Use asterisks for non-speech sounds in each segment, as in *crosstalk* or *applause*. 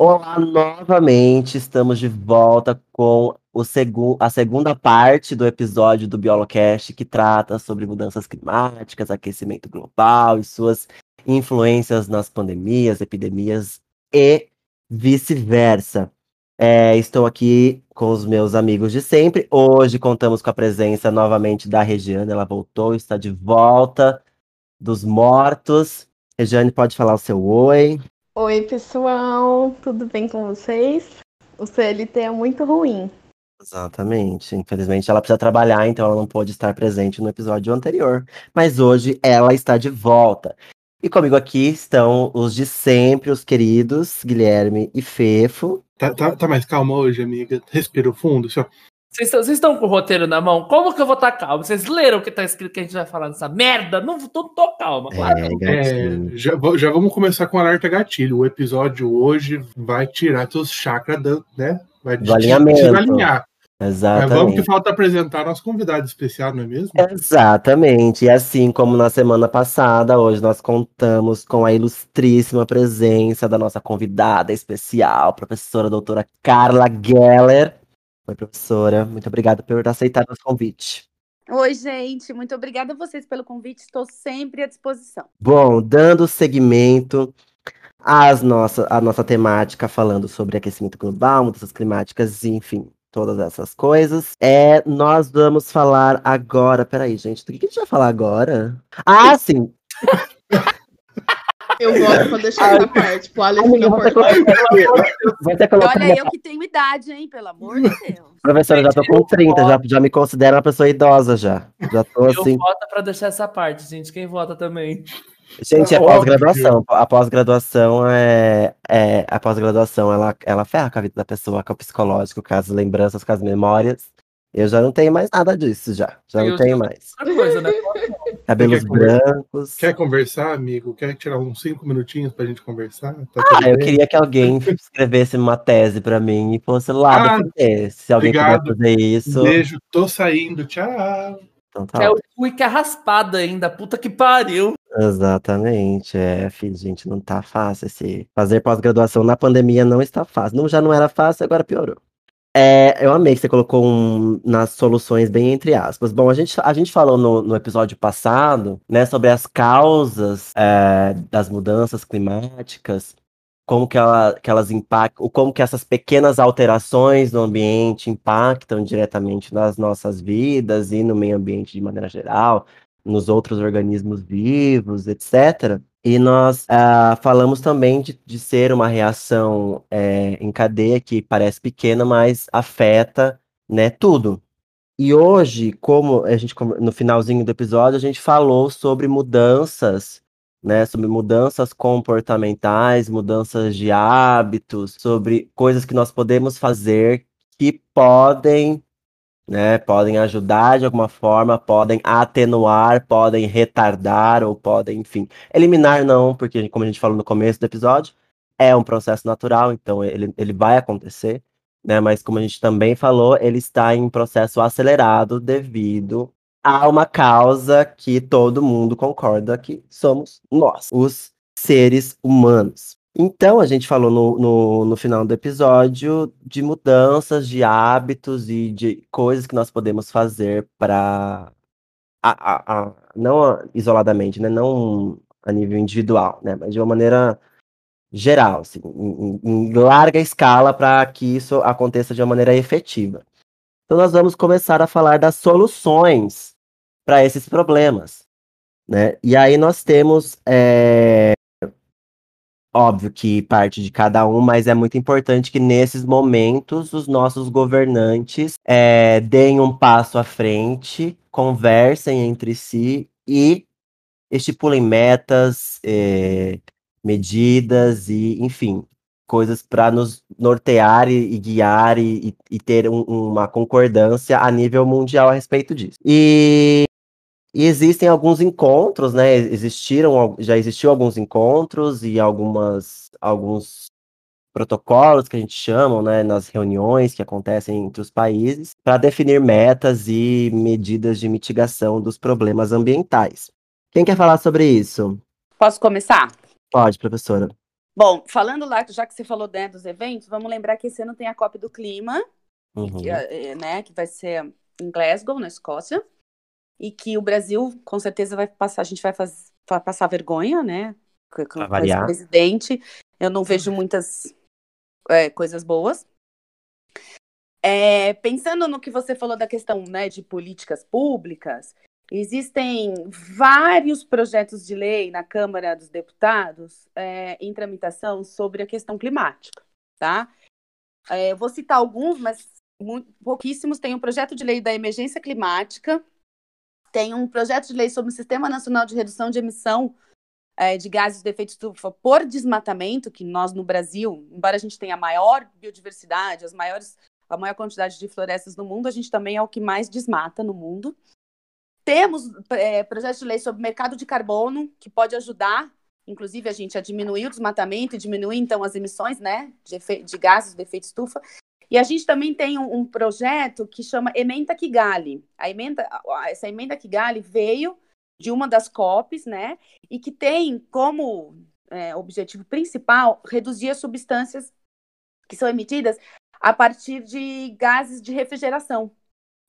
Olá, novamente, estamos de volta com o segu a segunda parte do episódio do Biolocast, que trata sobre mudanças climáticas, aquecimento global e suas influências nas pandemias, epidemias e vice-versa. É, estou aqui com os meus amigos de sempre. Hoje contamos com a presença novamente da Regiane, ela voltou, está de volta dos mortos. Regiane, pode falar o seu oi. Oi, pessoal, tudo bem com vocês? O CLT é muito ruim. Exatamente. Infelizmente, ela precisa trabalhar, então ela não pôde estar presente no episódio anterior. Mas hoje ela está de volta. E comigo aqui estão os de sempre, os queridos Guilherme e Fefo. Tá, tá, tá mais calma hoje, amiga? Respira fundo, só. Vocês estão com o roteiro na mão? Como que eu vou estar tá calmo? Vocês leram o que tá escrito que a gente vai falar dessa merda? Não tô, tô calma, claro. É, é, já, já, vamos começar com o alerta gatilho. O episódio hoje vai tirar seus chakras, né? Vai do alinhamento. alinhar. Exatamente. Mas vamos que falta apresentar nosso convidado especial, não é mesmo? Exatamente. E assim como na semana passada, hoje nós contamos com a ilustríssima presença da nossa convidada especial, professora doutora Carla Geller. Oi, professora. Muito obrigada por aceitar nosso convite. Oi, gente. Muito obrigada a vocês pelo convite. Estou sempre à disposição. Bom, dando seguimento às nossa, à nossa temática falando sobre aquecimento global, mudanças climáticas, enfim, todas essas coisas. É, nós vamos falar agora. Peraí, gente, do que a gente vai falar agora? Ah, sim! Eu gosto pra deixar essa parte. Pro Alex Amiga, você Olha, eu que tenho idade, hein? Pelo amor de Deus. Professora, já tô com 30, já, já me considero uma pessoa idosa já. Já tô assim. Eu voto pra deixar essa parte, gente. Quem vota também? Gente, é pós-graduação. A pós-graduação é, é. A pós-graduação ela, ela ferra com a vida da pessoa, com o psicológico, com as lembranças, com as memórias. Eu já não tenho mais nada disso, já. Já não tenho mais. Coisa, né? *laughs* Cabelos quer brancos. Quer conversar, amigo? Quer tirar uns cinco minutinhos pra gente conversar? Tá ah, eu bem? queria que alguém *laughs* escrevesse uma tese pra mim e fosse lá ah. Se alguém obrigado. puder fazer isso. Beijo, tô saindo, tchau. Então tá é o Cui que é raspada ainda, puta que pariu. Exatamente, é, filho, gente, não tá fácil esse. Fazer pós-graduação na pandemia não está fácil. Não, já não era fácil, agora piorou. É, eu amei que você colocou um, nas soluções bem entre aspas. Bom, a gente, a gente falou no, no episódio passado, né, sobre as causas é, das mudanças climáticas, como que, ela, que elas impactam, como que essas pequenas alterações no ambiente impactam diretamente nas nossas vidas e no meio ambiente de maneira geral, nos outros organismos vivos, etc. E nós uh, falamos também de, de, ser uma reação é, em cadeia que parece pequena, mas afeta né, tudo. E hoje, como a gente no finalzinho do episódio, a gente falou sobre mudanças, né, sobre mudanças comportamentais, mudanças de hábitos, sobre coisas que nós podemos fazer que podem né? Podem ajudar de alguma forma, podem atenuar, podem retardar ou podem, enfim, eliminar não, porque como a gente falou no começo do episódio, é um processo natural, então ele, ele vai acontecer, né? Mas como a gente também falou, ele está em processo acelerado devido a uma causa que todo mundo concorda que somos nós, os seres humanos. Então, a gente falou no, no, no, final do episódio de mudanças de hábitos e de coisas que nós podemos fazer para. não isoladamente, né? não a nível individual, né? mas de uma maneira geral, assim, em, em larga escala, para que isso aconteça de uma maneira efetiva. Então, nós vamos começar a falar das soluções para esses problemas. Né? E aí nós temos é, óbvio que parte de cada um, mas é muito importante que nesses momentos os nossos governantes é, deem um passo à frente, conversem entre si e estipulem metas, é, medidas e, enfim, coisas para nos nortear e, e guiar e, e ter um, uma concordância a nível mundial a respeito disso. E e existem alguns encontros, né? Existiram, já existiu alguns encontros e algumas, alguns protocolos que a gente chama, né, nas reuniões que acontecem entre os países, para definir metas e medidas de mitigação dos problemas ambientais. Quem quer falar sobre isso? Posso começar? Pode, professora. Bom, falando lá, já que você falou né, dos eventos, vamos lembrar que esse ano tem a Copa do Clima, Uhum. que, eh, né, que vai ser em Glasgow, na Escócia, e que o Brasil, com certeza, vai passar, a gente vai, faz, vai passar vergonha, né, com, com esse presidente. Eu não vejo muitas eh, coisas boas. É, pensando no que você falou da questão né, de políticas públicas, existem vários projetos de lei na Câmara dos Deputados é, em tramitação sobre a questão climática, tá? É, eu vou citar alguns, mas mu- pouquíssimos. Tem um projeto de lei da emergência climática, tem um projeto de lei sobre o Sistema Nacional de Redução de Emissão é, de gases de efeito estufa por desmatamento, que nós no Brasil, embora a gente tenha a maior biodiversidade, as maiores a maior quantidade de florestas no mundo, a gente também é o que mais desmata no mundo. Temos é, projetos de lei sobre mercado de carbono, que pode ajudar, inclusive, a gente a diminuir o desmatamento e diminuir, então, as emissões né, de, de gases de efeito estufa. E a gente também tem um, um projeto que chama Emenda Kigali. A emenda, essa Emenda Kigali veio de uma das COPs, né, e que tem como é, objetivo principal reduzir as substâncias que são emitidas a partir de gases de refrigeração.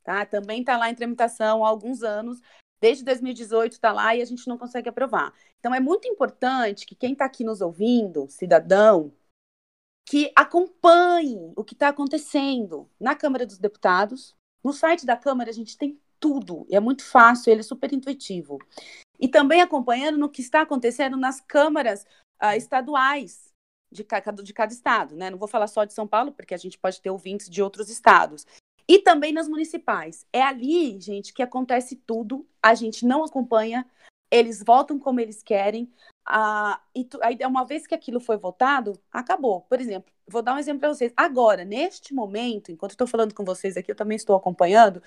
Tá? Também está lá em tramitação há alguns anos, desde 2018 está lá e a gente não consegue aprovar. Então é muito importante que quem está aqui nos ouvindo, cidadão, que acompanhe o que está acontecendo na Câmara dos Deputados. No site da Câmara a gente tem tudo, é muito fácil, ele é super intuitivo. E também acompanhando no que está acontecendo nas câmaras ah, estaduais de cada, de cada estado, né? Não vou falar só de São Paulo, porque a gente pode ter ouvintes de outros estados. E também nas municipais. É ali, gente, que acontece tudo. A gente não acompanha, eles votam como eles querem. Ah, e tu, aí, uma vez que aquilo foi votado, acabou. Por exemplo, vou dar um exemplo para vocês. Agora, neste momento, enquanto estou falando com vocês aqui, eu também estou acompanhando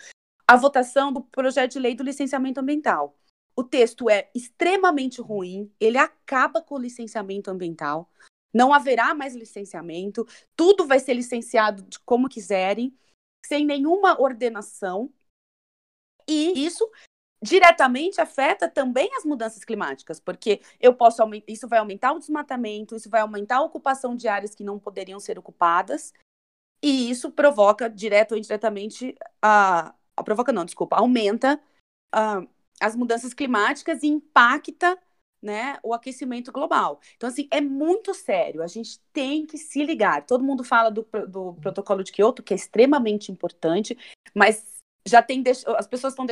a votação do projeto de lei do licenciamento ambiental. O texto é extremamente ruim, ele acaba com o licenciamento ambiental não haverá mais licenciamento, tudo vai ser licenciado de como quiserem, sem nenhuma ordenação. E isso diretamente afeta também as mudanças climáticas, porque eu posso isso vai aumentar o desmatamento, isso vai aumentar a ocupação de áreas que não poderiam ser ocupadas, e isso provoca direto ou indiretamente a, a provoca não, desculpa, aumenta a, as mudanças climáticas e impacta né, o aquecimento global. Então, assim, é muito sério. A gente tem que se ligar. Todo mundo fala do, do protocolo de Kyoto, que é extremamente importante, mas já tem as pessoas estão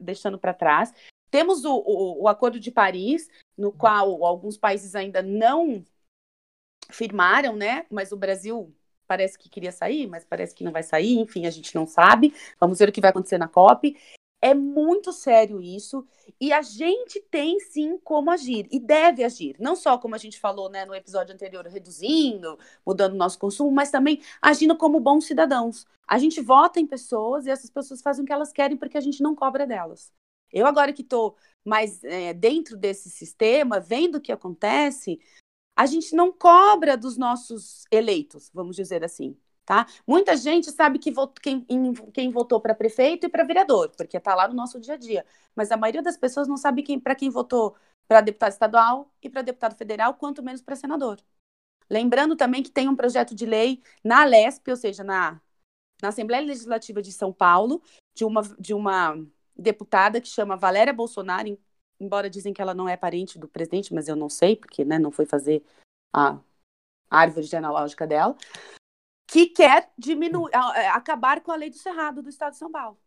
deixando para trás. Temos o, o, o, Acordo de Paris, no qual alguns países ainda não firmaram, né? Mas o Brasil parece que queria sair, mas parece que não vai sair. Enfim, a gente não sabe. Vamos ver o que vai acontecer na COP. É muito sério isso e a gente tem sim como agir e deve agir, não só como a gente falou né, no episódio anterior, reduzindo, mudando o nosso consumo, mas também agindo como bons cidadãos. A gente vota em pessoas e essas pessoas fazem o que elas querem porque a gente não cobra delas. Eu agora que estou mais é, dentro desse sistema, vendo o que acontece, a gente não cobra dos nossos eleitos, vamos dizer assim. Tá? Muita gente sabe que quem, quem votou para prefeito e para vereador, porque está lá no nosso dia a dia. Mas a maioria das pessoas não sabe quem, para quem votou para deputado estadual e para deputado federal, quanto menos para senador. Lembrando também que tem um projeto de lei na Lesp, ou seja, na, na Assembleia Legislativa de São Paulo, de uma, de uma deputada que chama Valéria Bolsonaro, embora dizem que ela não é parente do presidente, mas eu não sei, porque né, não foi fazer a árvore genealógica dela que quer diminuir, acabar com a lei do cerrado do estado de São Paulo.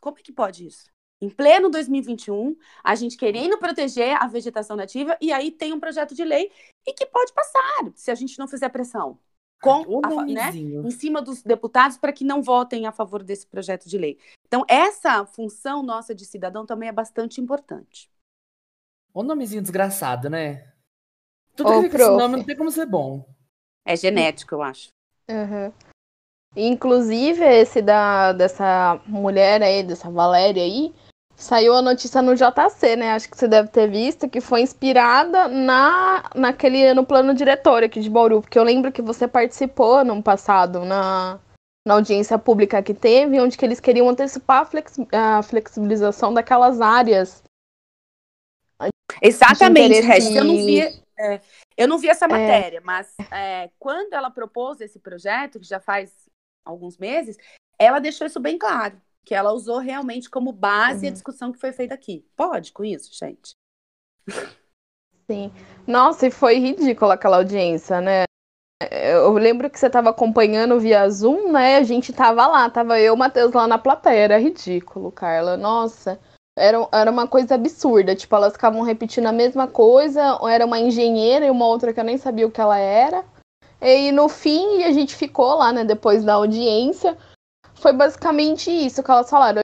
Como é que pode isso? Em pleno 2021, a gente querendo proteger a vegetação nativa e aí tem um projeto de lei e que pode passar se a gente não fizer pressão com a, né, em cima dos deputados para que não votem a favor desse projeto de lei. Então, essa função nossa de cidadão também é bastante importante. O nomezinho desgraçado, né? Tudo Ô, que fica esse nome não tem como ser bom. É genético, eu acho. Uhum. Inclusive, esse da, dessa mulher aí, dessa Valéria aí, saiu a notícia no JC, né? Acho que você deve ter visto, que foi inspirada na, naquele, no plano diretor aqui de Bauru, porque eu lembro que você participou ano passado na, na audiência pública que teve, onde que eles queriam antecipar a, flex, a flexibilização daquelas áreas. Exatamente, eu não vi. É, Eu não vi essa matéria, é. mas é, quando ela propôs esse projeto, que já faz alguns meses, ela deixou isso bem claro, que ela usou realmente como base uhum. a discussão que foi feita aqui. Pode com isso, gente? Sim. Nossa, e foi ridícula aquela audiência, né? Eu lembro que você estava acompanhando via Zoom, né? A gente tava lá, tava eu e o Matheus lá na plateia. Era ridículo, Carla. Nossa. Era, era uma coisa absurda. Tipo, elas ficavam repetindo a mesma coisa. Era uma engenheira e uma outra que eu nem sabia o que ela era. E no fim, a gente ficou lá, né? Depois da audiência. Foi basicamente isso que elas falaram.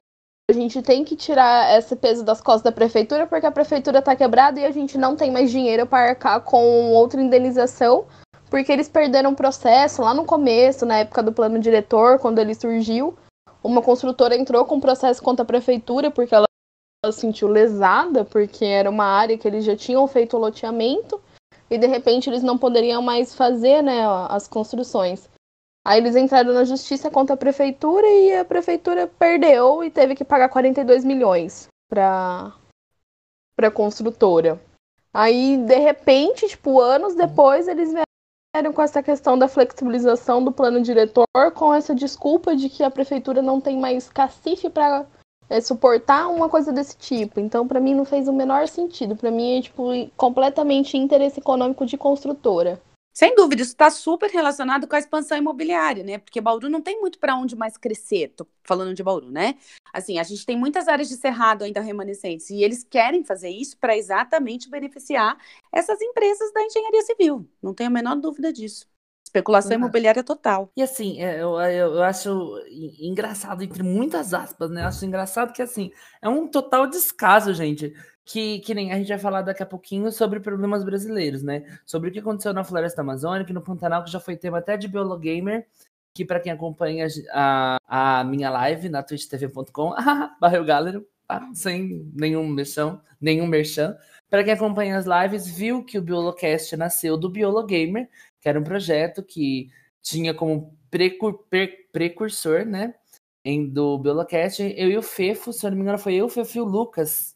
A gente tem que tirar esse peso das costas da prefeitura, porque a prefeitura tá quebrada e a gente não tem mais dinheiro para arcar com outra indenização porque eles perderam o processo lá no começo, na época do plano diretor, quando ele surgiu. Uma construtora entrou com processo contra a prefeitura porque ela se sentiu lesada, porque era uma área que eles já tinham feito o loteamento e de repente eles não poderiam mais fazer né, as construções. Aí eles entraram na justiça contra a prefeitura e a prefeitura perdeu e teve que pagar 42 milhões para para construtora. Aí de repente, tipo, anos depois eles com essa questão da flexibilização do plano diretor, com essa desculpa de que a prefeitura não tem mais cacife para é, suportar uma coisa desse tipo. Então, para mim, não fez o menor sentido. Para mim, é tipo completamente interesse econômico de construtora. Sem dúvida, isso está super relacionado com a expansão imobiliária, né? Porque Bauru não tem muito para onde mais crescer. Tô falando de Bauru, né? Assim, a gente tem muitas áreas de cerrado ainda remanescentes e eles querem fazer isso para exatamente beneficiar essas empresas da engenharia civil. Não tenho a menor dúvida disso. Especulação imobiliária total. E assim, é, eu, eu, eu, acho engraçado, entre muitas aspas, né? Eu acho engraçado que, assim, é um total descaso, gente que, que nem a gente vai falar daqui a pouquinho sobre problemas brasileiros, né? Sobre o que aconteceu na Floresta Amazônica, no Pantanal, que já foi tema até de Biologamer, que para quem acompanha a, a minha live na twitchtv.com, *laughs* barreu galera, tá? sem nenhum merchan, nenhum merchan. Para quem acompanha as lives, viu que o Biolocast nasceu do Biologamer, que era um projeto que tinha como precur, pre, precursor, né? Em, do Biolocast, eu e o Fefo, se eu não me engano, foi eu, o Fefo e o Lucas,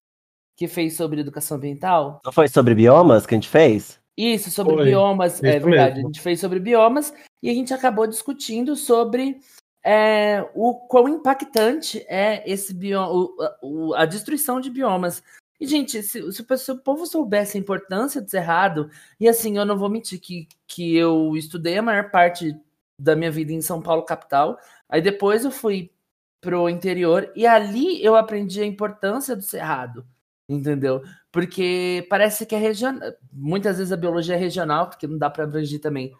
que fez sobre educação ambiental. Não foi sobre biomas que a gente fez? Isso, sobre foi. biomas, Isso é verdade. Mesmo. A gente fez sobre biomas e a gente acabou discutindo sobre é, o quão impactante é esse bioma, o, a destruição de biomas. E, gente, se, se, se, o povo soubesse a importância do cerrado, e assim, eu não vou mentir que, que eu estudei a maior parte da minha vida em São Paulo, capital, aí depois eu fui pro interior, e ali eu aprendi a importância do cerrado entendeu? Porque parece que é regional. Muitas vezes a biologia é regional, porque não dá para abranger também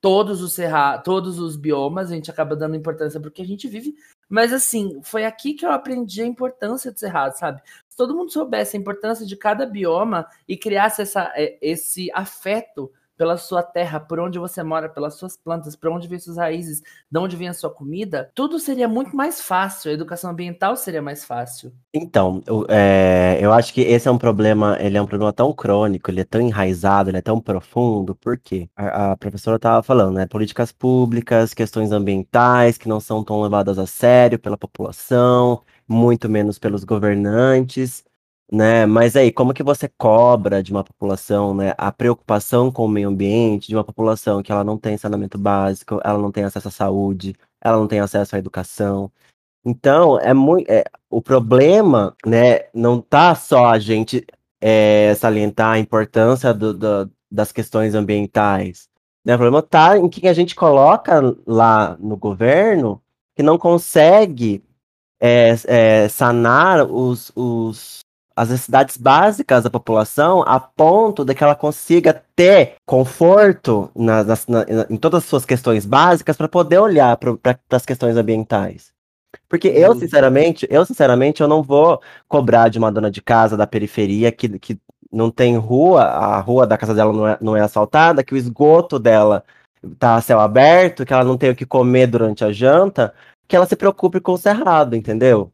todos os cerra... todos os biomas, a gente acaba dando importância porque a gente vive. Mas assim, foi aqui que eu aprendi a importância do cerrado, sabe? Se todo mundo soubesse a importância de cada bioma e criasse essa, é, esse afeto pela sua terra, por onde você mora, pelas suas plantas, por onde vem suas raízes, de onde vem a sua comida, tudo seria muito mais fácil. A educação ambiental seria mais fácil. Então, eu, é, eu acho que esse é um problema, ele é um problema tão crônico, ele é tão enraizado, ele é tão profundo, porque a, a professora estava falando, né? Políticas públicas, questões ambientais que não são tão levadas a sério pela população, muito menos pelos governantes né? Mas aí, como que você cobra de uma população, né, a preocupação com o meio ambiente, de uma população que ela não tem saneamento básico, ela não tem acesso à saúde, ela não tem acesso à educação. Então, é muito, é, o problema, né, não tá só a gente é, salientar a importância do, do, das questões ambientais. Né? O problema tá em que a gente coloca lá no governo que não consegue é, é, sanar os, os, as necessidades básicas da população a ponto de que ela consiga ter conforto na, na, em todas as suas questões básicas para poder olhar para as questões ambientais. Porque eu, uhum. sinceramente, eu, sinceramente, eu não vou cobrar de uma dona de casa da periferia que, que não tem rua, a rua da casa dela não é, não é asfaltada, que o esgoto dela tá a céu aberto, que ela não tem o que comer durante a janta, que ela se preocupe com o cerrado, entendeu?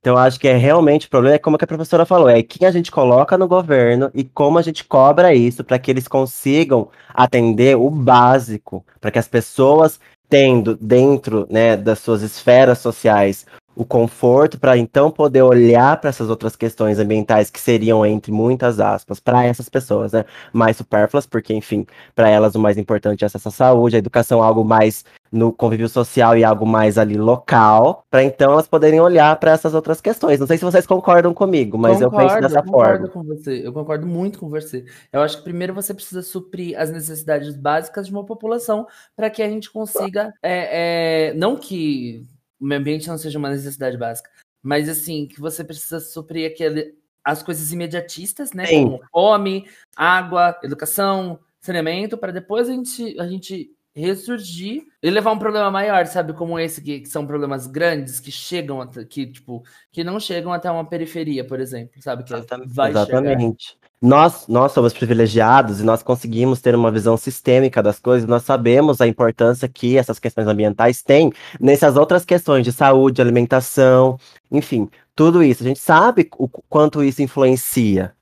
Então, acho que é realmente o problema é como a professora falou, é quem a gente coloca no governo e como a gente cobra isso para que eles consigam atender o básico, para que as pessoas tendo dentro né, das suas esferas sociais o conforto para então poder olhar para essas outras questões ambientais que seriam entre muitas aspas para essas pessoas, né, mais supérfluas, porque enfim, para elas o mais importante é acesso à saúde, a educação algo mais no convívio social e algo mais ali local, para então elas poderem olhar para essas outras questões. Não sei se vocês concordam comigo, mas concordo, eu penso dessa eu concordo forma. Com você. Eu concordo muito com você. Eu acho que primeiro você precisa suprir as necessidades básicas de uma população para que a gente consiga, é, é, não que o meio ambiente não seja uma necessidade básica, mas assim que você precisa suprir aquele, as coisas imediatistas, né? Sim. Como fome, água, educação, saneamento, para depois a gente, a gente ressurgir e levar um problema maior, sabe? Como esse, que, que são problemas grandes que chegam, até, que, tipo, que não chegam até uma periferia, por exemplo, sabe? Que vai Exatamente. Nós, nós somos privilegiados e nós conseguimos ter uma visão sistêmica das coisas, nós sabemos a importância que essas questões ambientais têm nessas outras questões de saúde, alimentação, enfim, tudo isso. A gente sabe o quanto isso influencia.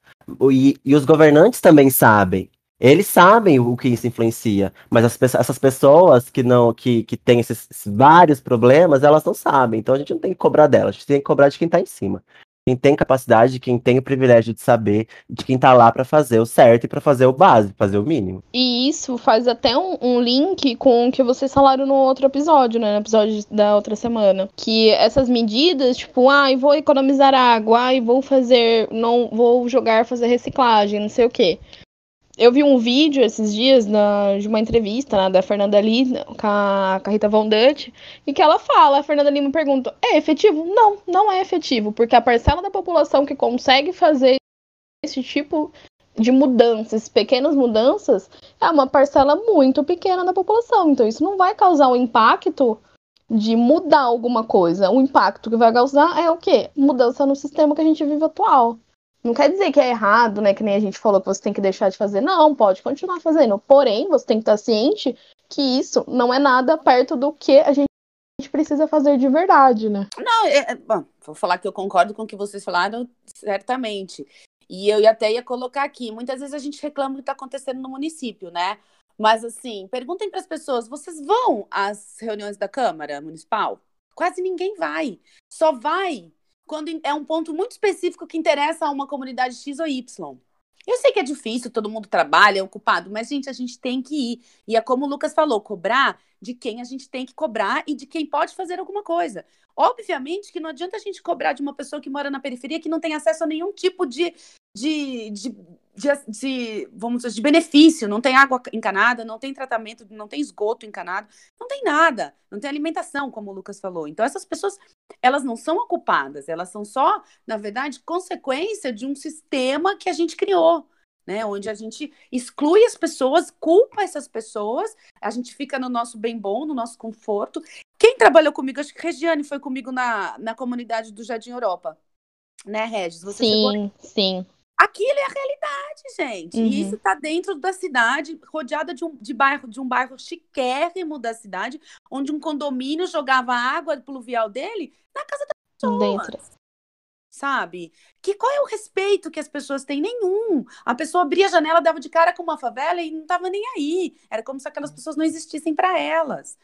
E, e os governantes também sabem. Eles sabem o que isso influencia, mas as, essas pessoas que não que, que têm esses, esses, vários problemas, elas não sabem. Então a gente não tem que cobrar delas, a gente tem que cobrar de quem está em cima. Quem tem capacidade, quem tem o privilégio de saber, de quem está lá para fazer o certo e para fazer o básico, fazer o mínimo. E isso faz até um, um, link com o que vocês falaram no outro episódio, né? No episódio da outra semana. Que essas medidas, tipo, ai, ah, vou economizar água, ai, vou fazer. não vou jogar, fazer reciclagem, não sei o quê. Eu vi um vídeo esses dias na, de uma entrevista né, da Fernanda Lima com a, com a Rita Von Dutch, e que ela fala, a Fernanda Lima pergunta, é efetivo? Não, não é efetivo, porque a parcela da população que consegue fazer esse tipo de mudanças, pequenas mudanças, é uma parcela muito pequena da população. Então isso não vai causar um impacto de mudar alguma coisa. O impacto que vai causar é o quê? Mudança no sistema que a gente vive atual. Não quer dizer que é errado, né? Que nem a gente falou que você tem que deixar de fazer. Não, pode continuar fazendo. Porém, você tem que estar ciente que isso não é nada perto do que a gente precisa fazer de verdade, né? Não, é, é, bom, vou falar que eu concordo com o que vocês falaram, certamente. E eu até ia colocar aqui, muitas vezes a gente reclama do que está acontecendo no município, né? Mas assim, perguntem para as pessoas, vocês vão às reuniões da Câmara Municipal? Quase ninguém vai. Só vai quando é um ponto muito específico que interessa a uma comunidade X ou Y. Eu sei que é difícil, todo mundo trabalha, é ocupado, mas, gente, a gente tem que ir. E é como o Lucas falou, cobrar de quem a gente tem que cobrar e de quem pode fazer alguma coisa. Obviamente que não adianta a gente cobrar de uma pessoa que mora na periferia que não tem acesso a nenhum tipo de, de, de, de, de, vamos dizer, de benefício. Não tem água encanada, não tem tratamento, não tem esgoto encanado, não tem nada, não tem alimentação, como o Lucas falou. Então, essas pessoas, elas não são ocupadas, elas são só, na verdade, consequência de um sistema que a gente criou. Né, onde a gente exclui as pessoas, culpa essas pessoas, a gente fica no nosso bem bom, no nosso conforto. Quem trabalhou comigo, acho que Regiane foi comigo na, na comunidade do Jardim Europa, né, Regis? Você sim, sim. Aquilo é a realidade, gente. Uhum. E isso está dentro da cidade, rodeada de um, de, bairro, de um bairro chiquérrimo da cidade, onde um condomínio jogava água pluvial dele na casa das pessoas. Dentro. Sabe? Que qual é o respeito que as pessoas têm? Nenhum. A pessoa abria a janela, dava de cara com uma favela e não estava nem aí. Era como se aquelas pessoas não existissem para elas.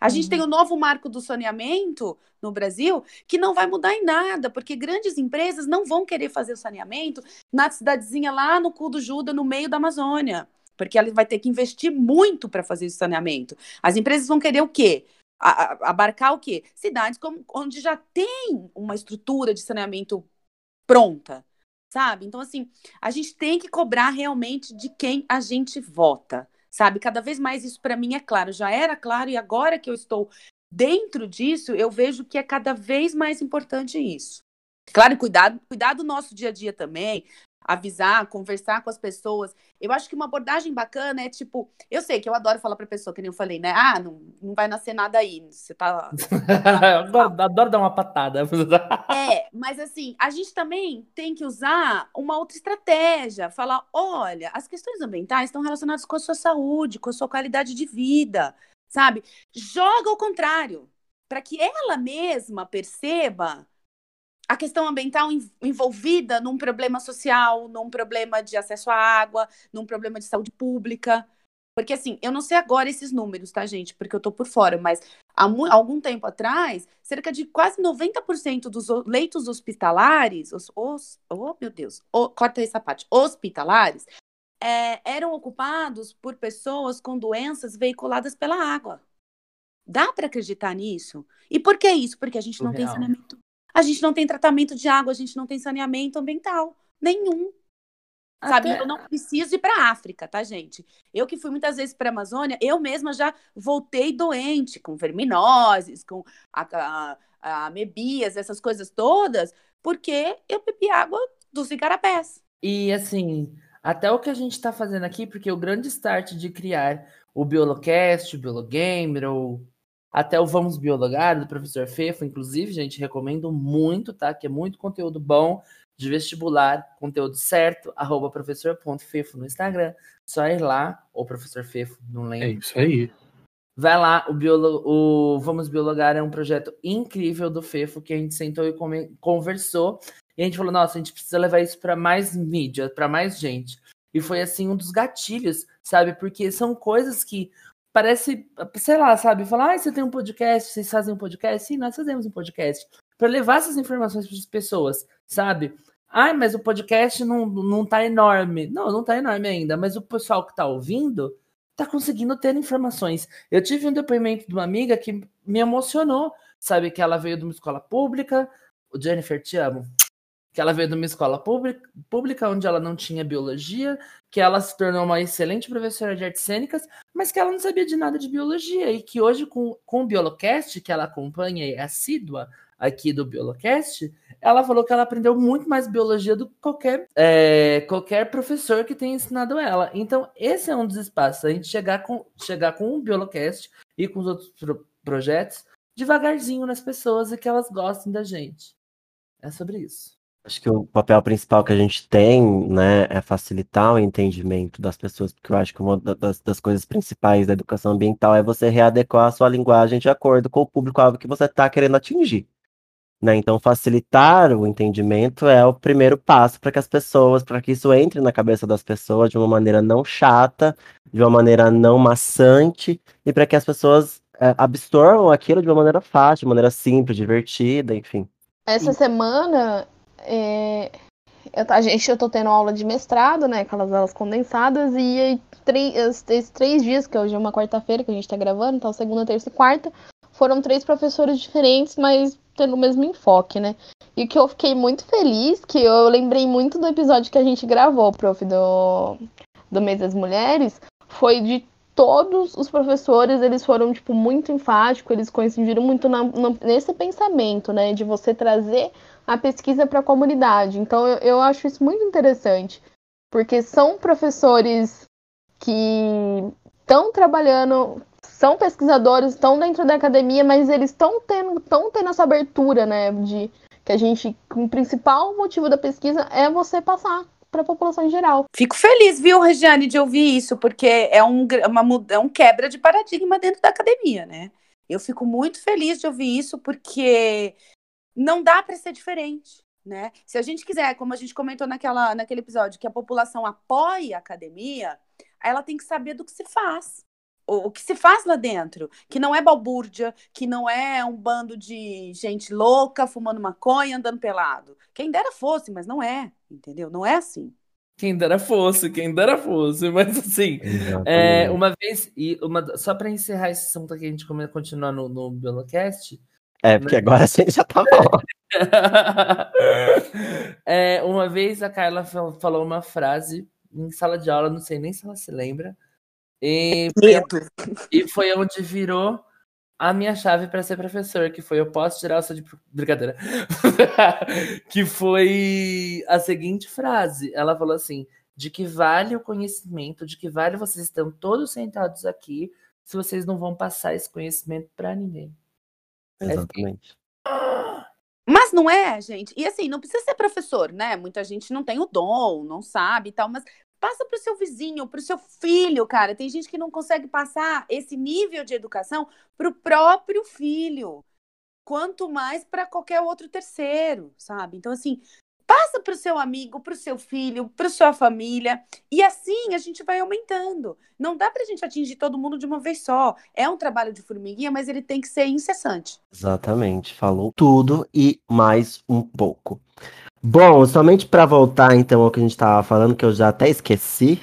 A gente tem uhum. o novo marco do saneamento no Brasil, que não vai mudar em nada, porque grandes empresas não vão querer fazer o saneamento na cidadezinha lá no cu do Juda, no meio da Amazônia, porque ela vai ter que investir muito para fazer esse saneamento. As empresas vão querer o quê? A, a, abarcar o quê? Cidades como, onde já tem uma estrutura de saneamento pronta, sabe? Então, assim, a gente tem que cobrar realmente de quem a gente vota sabe? Cada vez mais isso para mim é claro, já era claro e agora que eu estou dentro disso, eu vejo que é cada vez mais importante isso. Claro, cuidado, cuidar do nosso dia a dia também, avisar, conversar com as pessoas. Eu acho que uma abordagem bacana é tipo, eu sei que eu adoro falar pra pessoa, que nem eu falei, né? Ah, não, não vai nascer nada aí. Você tá. *laughs* adoro, adoro, dar uma patada. é, mas assim, a gente também tem que usar uma outra estratégia. Falar, olha, as questões ambientais estão relacionadas com a sua saúde, com a sua qualidade de vida, sabe? Joga ao contrário, para que ela mesma perceba a questão ambiental envolvida num problema social, num problema de acesso à água, num problema de saúde pública. Porque assim, eu não sei agora esses números, tá, gente? Porque eu tô por fora, mas há algum tempo atrás, cerca de quase 90% dos leitos hospitalares, os, os, oh meu Deus, oh, corta essa parte, hospitalares, é, eram ocupados por pessoas com doenças veiculadas pela água. Dá para acreditar nisso? E por que isso? Porque a gente não tem saneamento. A gente não tem tratamento de água, a gente não tem saneamento ambiental nenhum. Sabe, eu não preciso ir para a África, tá, gente? Eu que fui muitas vezes para a Amazônia, eu mesma já voltei doente, com verminoses, com a, a, a amebias, essas coisas todas, porque eu bebi água dos igarapés. E assim, até o que a gente está fazendo aqui, porque o grande start de criar o Biolocast, o Biologamer, ou até o Vamos Biologar, do professor Fefo, inclusive, gente, recomendo muito, tá? Que é muito conteúdo bom de vestibular, conteúdo certo, arroba professor.fefo no Instagram. Só ir lá, ou professor Fefo, não lembro. É isso aí. Vai lá, o, biolo, o Vamos Biologar é um projeto incrível do Fefo que a gente sentou e conversou. E a gente falou, nossa, a gente precisa levar isso para mais mídia, para mais gente. E foi assim um dos gatilhos, sabe? Porque são coisas que parece, sei lá, sabe? Falar, ah, você tem um podcast, vocês fazem um podcast? Sim, nós fazemos um podcast para levar essas informações para as pessoas, sabe? Ai, mas o podcast não, não tá enorme. Não, não tá enorme ainda, mas o pessoal que tá ouvindo tá conseguindo ter informações. Eu tive um depoimento de uma amiga que me emocionou, sabe? Que ela veio de uma escola pública. O Jennifer, te amo. Que ela veio de uma escola pública, onde ela não tinha biologia, que ela se tornou uma excelente professora de artes cênicas, mas que ela não sabia de nada de biologia. E que hoje, com, com o Biolocast, que ela acompanha e é assídua, aqui do Biolocast, ela falou que ela aprendeu muito mais biologia do que qualquer, é, qualquer professor que tenha ensinado ela. Então, esse é um dos espaços, a gente chegar com, chegar com o Biolocast e com os outros pro projetos devagarzinho nas pessoas e que elas gostem da gente. É sobre isso. Acho que o papel principal que a gente tem, né, é facilitar o entendimento das pessoas, porque eu acho que uma das, das coisas principais da educação ambiental é você readequar a sua linguagem de acordo com o público-alvo que você está querendo atingir. Né? Então, facilitar o entendimento é o primeiro passo para que as pessoas, para que isso entre na cabeça das pessoas de uma maneira não chata, de uma maneira não maçante, e para que as pessoas é, absorvam aquilo de uma maneira fácil, de maneira simples, divertida, enfim. Essa semana, é, eu, a gente, eu tô tendo aula de mestrado, né? Aquelas aulas condensadas, e aí, três, esses três dias, que hoje é uma quarta-feira que a gente tá gravando, então segunda, terça e quarta, foram três professores diferentes, mas tendo o mesmo enfoque, né? E que eu fiquei muito feliz, que eu lembrei muito do episódio que a gente gravou, prof, do, do Mês das Mulheres, foi de todos os professores, eles foram, tipo, muito enfáticos, eles coincidiram muito na, no, nesse pensamento, né? De você trazer a pesquisa para a comunidade. Então, eu, eu acho isso muito interessante, porque são professores que estão trabalhando são pesquisadores, estão dentro da academia, mas eles estão tendo, tão tendo essa abertura, né? De que a gente, o principal motivo da pesquisa é você passar para a população em geral. Fico feliz, viu, Regiane, de ouvir isso, porque é um, uma, é um quebra de paradigma dentro da academia, né? Eu fico muito feliz de ouvir isso, porque não dá para ser diferente. Né? Se a gente quiser, como a gente comentou naquela, naquele episódio, que a população apoie a academia, ela tem que saber do que se faz o, o que se faz lá dentro, que não é balbúrdia, que não é um bando de gente louca fumando maconha, andando pelado. Quem dera fosse, mas não é, entendeu? Não é assim. Quem dera fosse, quem dera fosse, mas assim, é, uma vez, e uma, só para encerrar esse assunto aqui, a gente continuar no, no Biolocast. É, porque né? agora a gente já tá bom. *laughs* é, uma vez a Carla falou uma frase em sala de aula, não sei nem se ela se lembra, e, e foi onde virou a minha chave para ser professor, que foi eu posso tirar o seu de brincadeira. *laughs* que foi a seguinte frase. Ela falou assim: de que vale o conhecimento, de que vale vocês estão todos sentados aqui, se vocês não vão passar esse conhecimento para ninguém. Exatamente. Mas não é, gente. E assim, não precisa ser professor, né? Muita gente não tem o dom, não sabe e tal, mas Passa para o seu vizinho, para o seu filho, cara. Tem gente que não consegue passar esse nível de educação para o próprio filho. Quanto mais para qualquer outro terceiro, sabe? Então, assim, Passa para o seu amigo, para o seu filho, para sua família. E assim a gente vai aumentando. Não dá para a gente atingir todo mundo de uma vez só. É um trabalho de formiguinha, mas ele tem que ser incessante. Exatamente. Falou tudo e mais um pouco. Bom, somente para voltar então ao que a gente estava falando, que eu já até esqueci,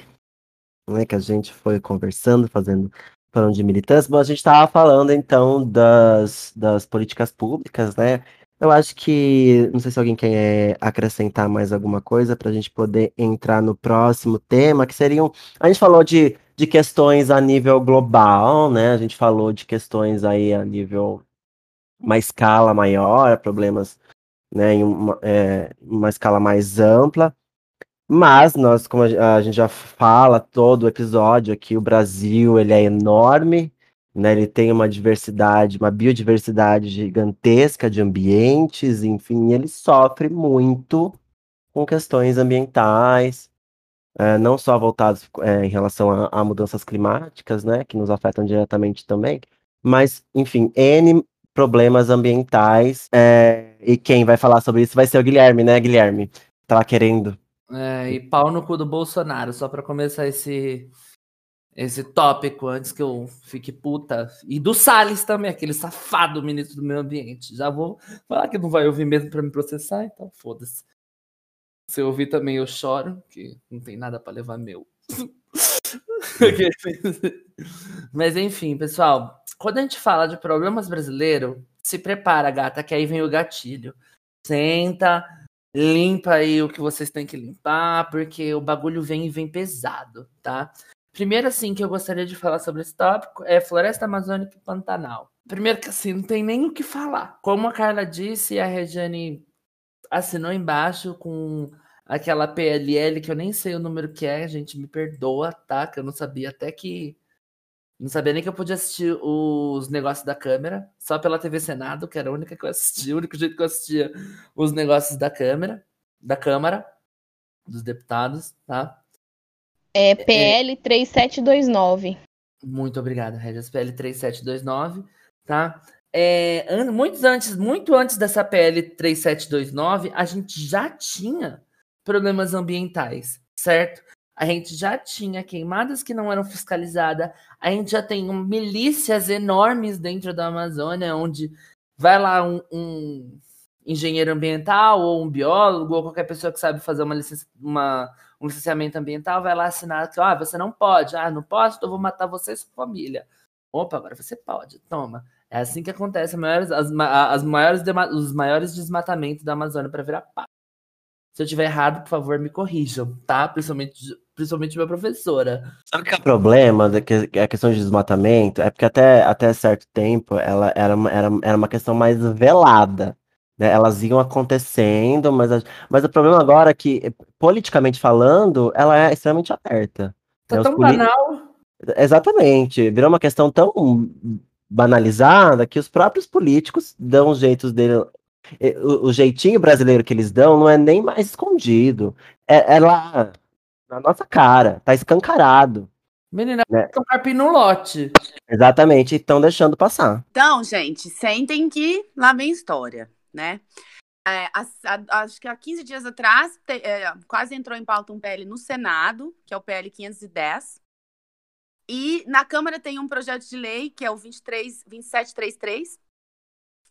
né? Que a gente foi conversando, fazendo falando de militância, bom, a gente estava falando então das, das políticas públicas, né? Eu acho que. Não sei se alguém quer acrescentar mais alguma coisa para a gente poder entrar no próximo tema, que seriam. A gente falou de, de questões a nível global, né? A gente falou de questões aí a nível. uma escala maior, problemas né, em uma, é, uma escala mais ampla. Mas nós, como a gente já fala todo episódio aqui, o Brasil ele é enorme, né? Ele tem uma diversidade, uma biodiversidade gigantesca de ambientes, enfim, ele sofre muito com questões ambientais, é, não só voltados é, em relação a, a, mudanças climáticas, né, que nos afetam diretamente também, mas, enfim, N problemas ambientais, é, e quem vai falar sobre isso vai ser o Guilherme, né, Guilherme? Tava querendo. É, e pau no cu do Bolsonaro, só para começar esse, esse tópico antes que eu fique puta. E do Salles também, aquele safado ministro do meio ambiente. Já vou falar que não vai ouvir mesmo para me processar, então foda-se. Se eu ouvir também eu choro, que não tem nada para levar meu. *laughs* Mas enfim, pessoal, quando a gente fala de problemas brasileiros, se prepara, gata, que aí vem o gatilho. Senta, limpa aí o que vocês têm que limpar, porque o bagulho vem e vem pesado, tá? Primeiro, assim, que eu gostaria de falar sobre esse tópico é Floresta Amazônica e Pantanal. Primeiro que, assim, não tem nem o que falar. Como a Carla disse, a Regiane assinou embaixo com aquela PLL que eu nem sei o número que é, gente me perdoa, tá? Que eu não sabia até que. Não sabia nem que eu podia assistir os negócios da câmera, só pela TV Senado, que era a única que eu assistia, *laughs* o único jeito que eu assistia os negócios da câmera, da Câmara, dos deputados, tá? É PL 3729. Muito obrigado, Regis. PL 3729, tá? É, muitos antes, muito antes dessa PL 3729, a gente já tinha problemas ambientais, certo? A gente já tinha queimadas que não eram fiscalizadas, a gente já tem milícias enormes dentro da Amazônia, onde vai lá um, um engenheiro ambiental ou um biólogo ou qualquer pessoa que sabe fazer uma, licença, uma um licenciamento ambiental, vai lá assinar que ah, você não pode, ah, não posso, então eu vou matar você e sua família. Opa, agora você pode, toma. É assim que acontece maiores, as, as maiores, os maiores desmatamentos da Amazônia para virar pá. Se eu tiver errado, por favor, me corrijam, tá? Principalmente, principalmente minha professora. Sabe que é o problema da que, a questão de desmatamento? É porque até, até certo tempo ela era, era, era uma questão mais velada. Né? Elas iam acontecendo, mas, mas o problema agora é que, politicamente falando, ela é extremamente aberta. Tá né? tão banal. Exatamente. Virou uma questão tão banalizada que os próprios políticos dão jeitos dele. O, o, jeitinho brasileiro que eles dão não é nem mais escondido. É, é lá, na nossa cara, tá escancarado. Menina, né? estão carpindo no lote. Exatamente, estão deixando passar. Então, gente, sentem que lá vem história né? É, a, a, acho que há 15 dias atrás te, é, quase entrou em pauta um PL no Senado, que é o PL 510. E na Câmara tem um projeto de lei, que é o 23, 2733,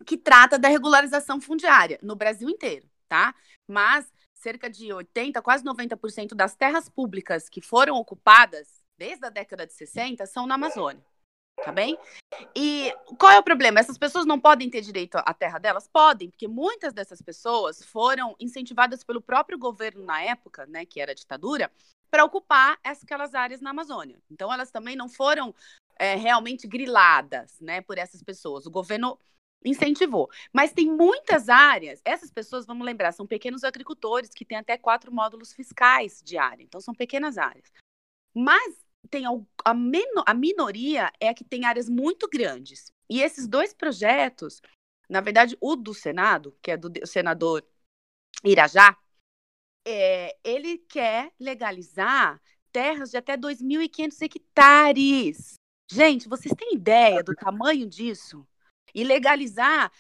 que trata da regularização fundiária no Brasil inteiro, tá? Mas cerca de 80, quase 90% das terras públicas que foram ocupadas desde a década de 60 são na Amazônia tá bem? E qual é o problema? Essas pessoas não podem ter direito à terra delas? Podem, porque muitas dessas pessoas foram incentivadas pelo próprio governo na época, né, que era ditadura, para ocupar aquelas áreas na Amazônia. Então, elas também não foram é, realmente griladas, né, por essas pessoas. O governo incentivou. Mas tem muitas áreas, essas pessoas, vamos lembrar, são pequenos agricultores que têm até quatro módulos fiscais de área. Então, são pequenas áreas. Mas tem a, menor, a minoria é a que tem áreas muito grandes. E esses dois projetos, na verdade, o do Senado, que é do senador Irajá, é, ele quer legalizar terras de até 2.500 hectares. Gente, vocês têm ideia do tamanho disso? E legalizar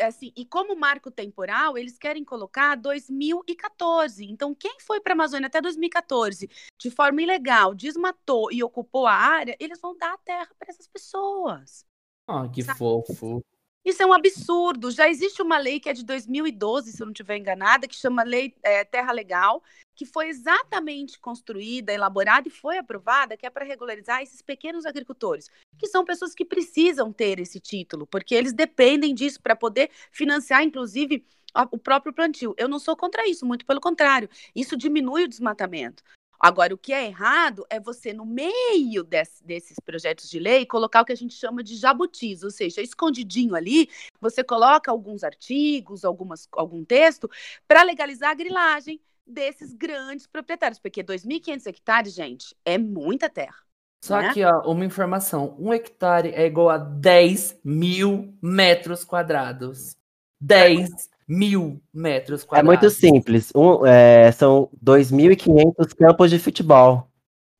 assim, e como marco temporal, eles querem colocar 2014. Então, quem foi para a Amazônia até 2014 de forma ilegal, desmatou e ocupou a área, eles vão dar a terra para essas pessoas. Ah, que sabe? fofo. Isso é um absurdo. Já existe uma lei que é de 2012, se eu não estiver enganada, que chama Lei é, Terra Legal, que foi exatamente construída, elaborada e foi aprovada, que é para regularizar esses pequenos agricultores, que são pessoas que precisam ter esse título, porque eles dependem disso para poder financiar, inclusive, o próprio plantio. Eu não sou contra isso, muito pelo contrário. Isso diminui o desmatamento. Agora, o que é errado é você, no meio desse, desses projetos de lei, colocar o que a gente chama de jabutis, ou seja, escondidinho ali, você coloca alguns artigos, algumas, algum texto, para legalizar a grilagem, desses grandes proprietários, porque 2.500 hectares, gente, é muita terra. Só né? que, ó, uma informação: um hectare é igual a 10 mil metros quadrados. 10 mil metros quadrados. É muito simples. Um, é, são 2.500 campos de futebol.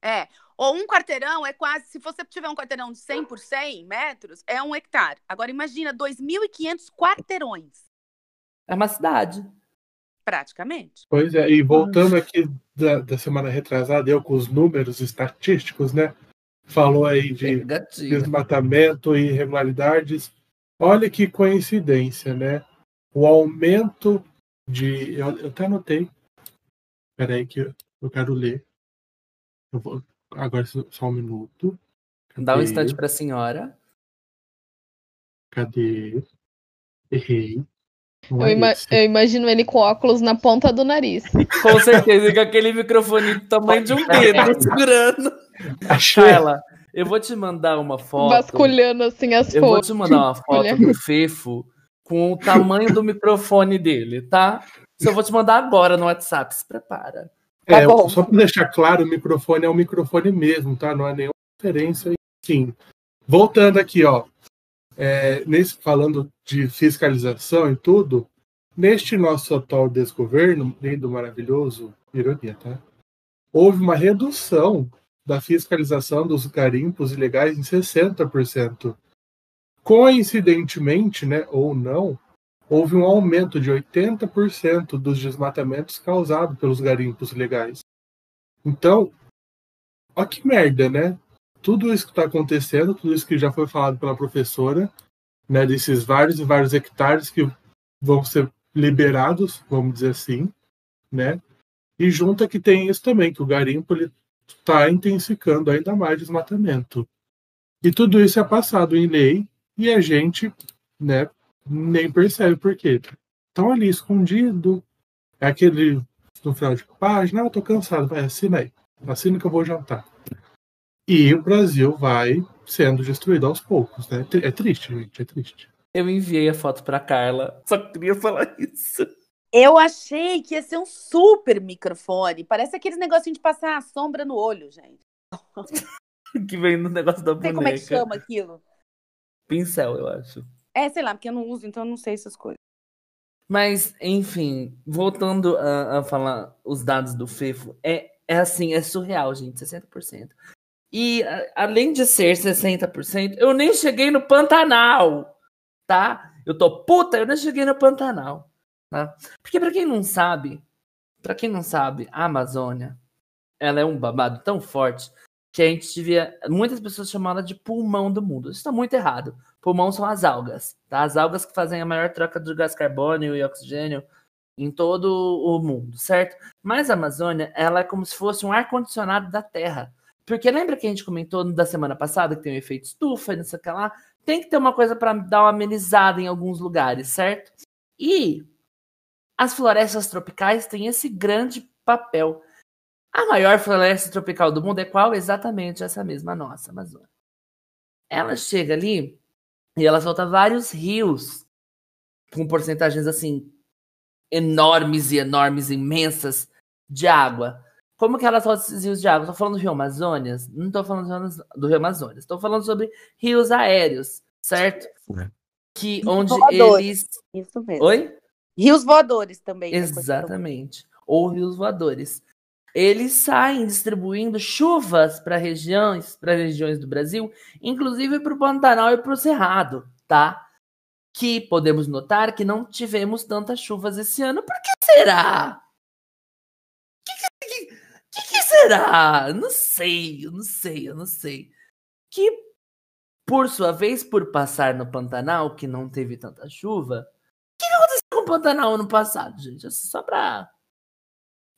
É. Ou um quarteirão é quase. Se você tiver um quarteirão de 100 por 100 metros, é um hectare. Agora, imagina 2.500 quarteirões. É uma cidade. Praticamente. Pois é, e voltando aqui da, da semana retrasada, eu com os números estatísticos, né? Falou aí de desmatamento e irregularidades. Olha que coincidência, né? O aumento de. Eu, eu até anotei. Peraí, que eu, eu quero ler. Eu vou, agora só um minuto. Cadê? Dá um instante para a senhora. Cadê? Errei. Eu, é ima eu, imagino ele com óculos na ponta do nariz. Com certeza, com aquele microfone do tamanho de um dedo segurando. Ela, eu vou te mandar uma foto. Vasculhando assim as eu fotos. Eu vou te mandar uma *laughs* foto do Fefo com o tamanho do microfone dele, tá? Isso eu vou te mandar agora no WhatsApp. Se prepara. Tá é, bom. só para deixar claro, o microfone é o microfone mesmo, tá? Não há nenhuma diferença. Sim. Voltando aqui, ó é, nesse, falando de fiscalização e tudo, neste nosso atual desgoverno, lindo, maravilhoso, ironia, tá? Houve uma redução da fiscalização dos garimpos ilegais em 60%. Coincidentemente, né, ou não, houve um aumento de 80% dos desmatamentos causados pelos garimpos ilegais. Então, olha que merda, né? Tudo isso que está acontecendo, tudo isso que já foi falado pela professora, né, desses vários e vários hectares que vão ser liberados, vamos dizer assim, né? E junta que tem isso também, que o garimpo está intensificando ainda mais o desmatamento. E tudo isso é passado em lei e a gente, né, nem percebe por quê. Estão ali escondido. É aquele no final de página, ah, eu tô cansado, vai, assina aí. Assina que eu vou jantar. E o Brasil vai sendo destruído aos poucos, né? É triste, gente, é triste. Eu enviei a foto pra Carla, só queria falar isso. Eu achei que ia ser um super microfone. Parece aqueles negocinho de passar a sombra no olho, gente. *laughs* que vem no negócio da boneca. como é que chama aquilo? Pincel, eu acho. É, sei lá, porque eu não uso, então eu não sei essas coisas. Mas, enfim, voltando a, a falar os dados do FEFO, é, é assim, é surreal, gente, 60%. E além de ser 60%, eu nem cheguei no Pantanal, tá? Eu tô puta, eu nem cheguei no Pantanal, tá? Porque para quem não sabe, para quem não sabe, a Amazônia, ela é um babado tão forte que a gente devia, muitas pessoas chamam ela de pulmão do mundo. Isso está muito errado. Pulmão são as algas, tá? As algas que fazem a maior troca de gás carbônico e oxigênio em todo o mundo, certo? Mas a Amazônia, ela é como se fosse um ar condicionado da Terra. Porque lembra que a gente comentou da semana passada que tem um efeito estufa e não sei o que lá? Tem que ter uma coisa para dar uma amenizada em alguns lugares, certo? E as florestas tropicais têm esse grande papel. A maior floresta tropical do mundo é qual? Exatamente essa mesma nossa, Amazônia. Ela chega ali e ela solta vários rios com porcentagens assim enormes e enormes, imensas de água. Como que ela solta esses rios de água? Estou falando do Rio Amazônias? Não estou falando do Rio Amazônias. Estou falando sobre rios aéreos, certo? É. Que onde voadores. eles. Isso mesmo. Oi? Rios voadores também. Né, Exatamente. Ou rios voadores. Eles saem distribuindo chuvas para regiões, para regiões do Brasil, inclusive para o Pantanal e para o Cerrado, tá? que podemos notar que não tivemos tantas chuvas esse ano. Por que será? O que, que, será? Não sei, eu não sei, eu não sei. Que, por sua vez, por passar no Pantanal, que não teve tanta chuva, o que, que aconteceu com o Pantanal ano passado, gente? Assim, só pra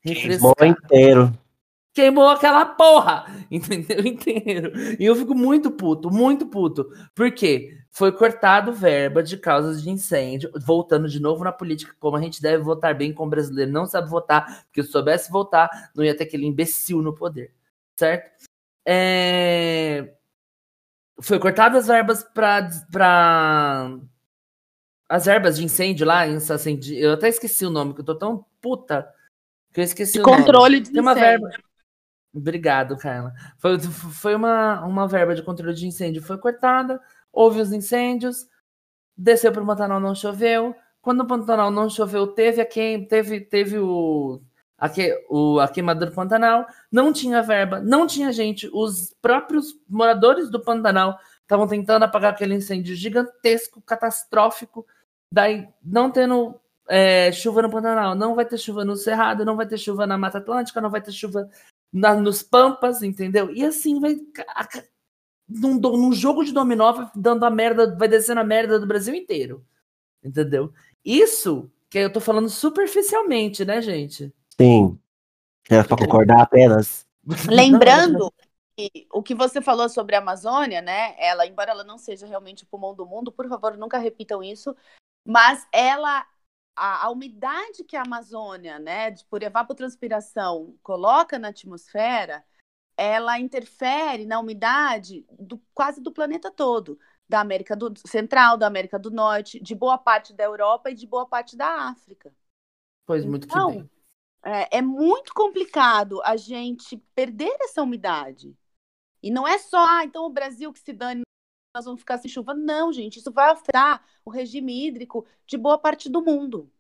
refrescar. Bom inteiro queimou aquela porra, *laughs* entendeu? Inteiro. E eu fico muito puto, muito puto. Por quê? Foi cortado verba de causas de incêndio, voltando de novo na política, como a gente deve votar bem com o brasileiro não sabe votar, porque se soubesse votar, não ia ter aquele imbecil no poder, certo? É... Foi cortadas as verbas para pra... as verbas de incêndio lá, incêndio, eu até esqueci o nome, que eu tô tão puta que eu esqueci de o controle nome. de Tem uma verba Obrigado, Carla. Foi, foi uma, uma verba de controle de incêndio, foi cortada, houve os incêndios, desceu para o Pantanal, não choveu. Quando o Pantanal não choveu, teve a queim, teve, teve o, a, que, o, a queimadura do Pantanal, não tinha verba, não tinha gente. Os próprios moradores do Pantanal estavam tentando apagar aquele incêndio gigantesco, catastrófico, daí não tendo é, chuva no Pantanal, não vai ter chuva no Cerrado, não vai ter chuva na Mata Atlântica, não vai ter chuva na, nos Pampas, entendeu? E assim vai. num, num jogo de dominó vai dando a merda, vai descendo a merda do Brasil inteiro. Entendeu? Isso que eu tô falando superficialmente, né, gente? Sim. É pra concordar apenas. *laughs* Lembrando que o que você falou sobre a Amazônia, né? Ela, embora ela não seja realmente o pulmão do mundo, por favor, nunca repitam isso, mas ela a, a, umidade que a Amazônia, né, de, por evapotranspiração, coloca na atmosfera, ela interfere na umidade do, quase do planeta todo, da América do Central, da América do Norte, de boa parte da Europa e de boa parte da África. Pois muito então, que bem. É, é muito complicado a gente perder essa umidade. E não é só, ah, então o Brasil que se dane nós vamos ficar sem chuva. Não, gente, isso vai afetar o regime hídrico de boa parte do mundo.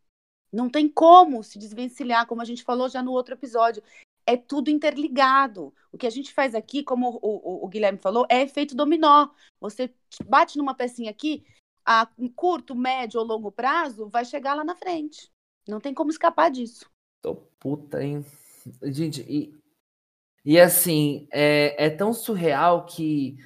Não tem como se desvencilhar, como a gente falou já no outro episódio. É tudo interligado. O que a gente faz aqui, como o, o, o Guilherme falou, é efeito dominó. Você bate numa pecinha aqui, a curto, médio ou longo prazo, vai chegar lá na frente. Não tem como escapar disso. Tô puta, hein? Gente, e, e assim, é, é tão surreal que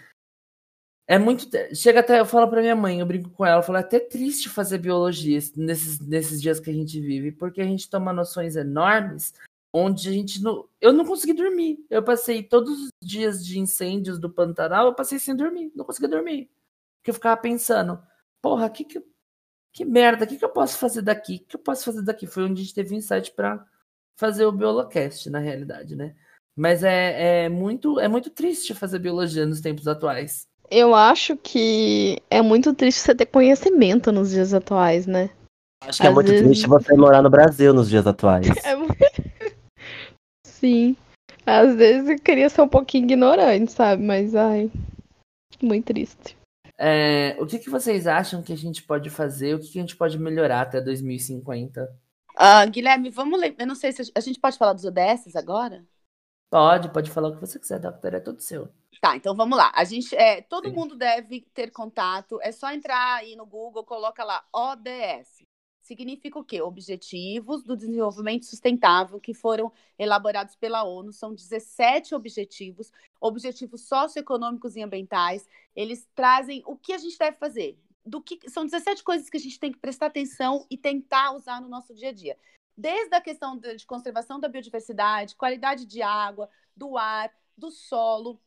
é muito. Chega até. Eu falo pra minha mãe, eu brinco com ela, eu falo, é até triste fazer biologia nesses, nesses dias que a gente vive, porque a gente toma noções enormes onde a gente não. Eu não consegui dormir. Eu passei todos os dias de incêndios do Pantanal, eu passei sem dormir, não consegui dormir. Porque eu ficava pensando, porra, que que, que merda, o que, que eu posso fazer daqui? O que eu posso fazer daqui? Foi onde a gente teve insight para fazer o Biolocast, na realidade, né? Mas é, é, muito, é muito triste fazer biologia nos tempos atuais eu acho que é muito triste você ter conhecimento nos dias atuais, né? Acho que é Às é muito vezes... triste você morar no Brasil nos dias atuais. *laughs* É... *laughs* Sim. Às vezes eu queria ser um pouquinho ignorante, sabe? Mas, ai, muito triste. É, o que, que vocês acham que a gente pode fazer? O que, que a gente pode melhorar até 2050? Uh, Guilherme, vamos ler. Eu não sei se a gente pode falar dos ODS agora? Pode, pode falar o que você quiser, doctor, é tudo seu. Tá, então vamos lá. A gente, é, todo Sim. mundo deve ter contato. É só entrar aí no Google, coloca lá ODS. Significa o quê? Objetivos do Desenvolvimento Sustentável que foram elaborados pela ONU. São 17 objetivos, objetivos socioeconômicos e ambientais. Eles trazem o que a gente deve fazer. Do que são 17 coisas que a gente tem que prestar atenção e tentar usar no nosso dia a dia. Desde a questão de conservação da biodiversidade, qualidade de água, do ar, do solo,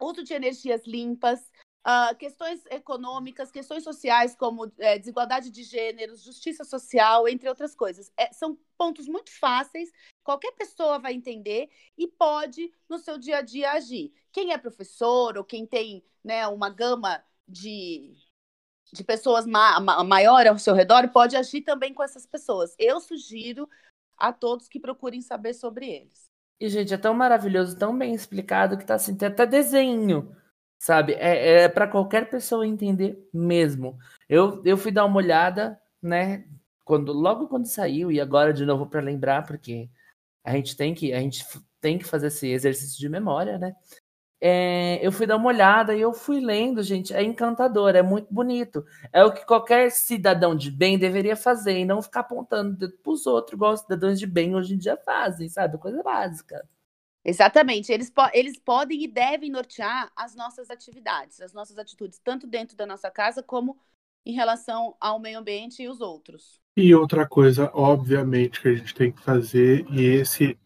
uso de energias limpas, uh, questões econômicas, questões sociais, como é, desigualdade de gêneros, justiça social, entre outras coisas. É, são pontos muito fáceis, qualquer pessoa vai entender e pode, no seu dia a dia, agir. Quem é professor ou quem tem né, uma gama de, de pessoas ma ma maior ao seu redor, pode agir também com essas pessoas. Eu sugiro a todos que procurem saber sobre eles. E, gente, é tão maravilhoso, tão bem explicado que tá assim, tem até desenho, sabe? É, é para qualquer pessoa entender mesmo. Eu, eu fui dar uma olhada, né? Quando, logo quando saiu, e agora de novo para lembrar, porque a gente tem que a gente tem que fazer esse exercício de memória, né? É, eu fui dar uma olhada e eu fui lendo, gente. É encantador, é muito bonito. É o que qualquer cidadão de bem deveria fazer e não ficar apontando para os outros, igual os cidadãos de bem hoje em dia fazem, sabe? Coisa básica. Exatamente. Eles, po eles podem e devem nortear as nossas atividades, as nossas atitudes, tanto dentro da nossa casa como em relação ao meio ambiente e os outros. E outra coisa, obviamente, que a gente tem que fazer, e esse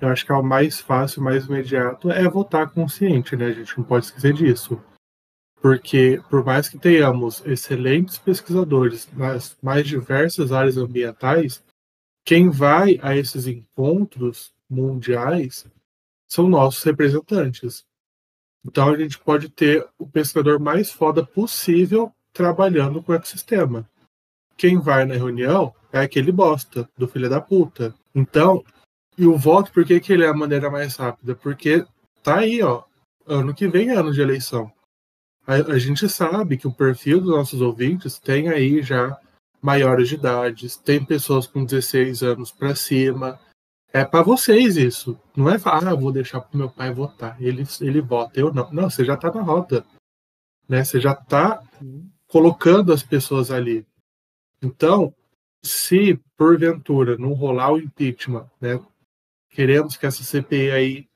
eu acho que é o mais fácil, mais imediato, é votar consciente, né? A gente não pode esquecer disso. Porque, por mais que tenhamos excelentes pesquisadores nas mais diversas áreas ambientais, quem vai a esses encontros mundiais são nossos representantes. Então a gente pode ter o pesquisador mais foda possível trabalhando com o ecossistema. Quem vai na reunião é aquele bosta, do filho da puta. Então, e o voto, por que, que ele é a maneira mais rápida? Porque tá aí, ó. Ano que vem é ano de eleição. A, a gente sabe que o perfil dos nossos ouvintes tem aí já maiores de idade, tem pessoas com 16 anos para cima. É para vocês isso. Não é ah, vou deixar pro meu pai votar. Ele, ele vota, eu não. Não, você já tá na roda. Né? Você já tá colocando as pessoas ali. Então, se porventura não rolar o impeachment, né, queremos que essa CPI aí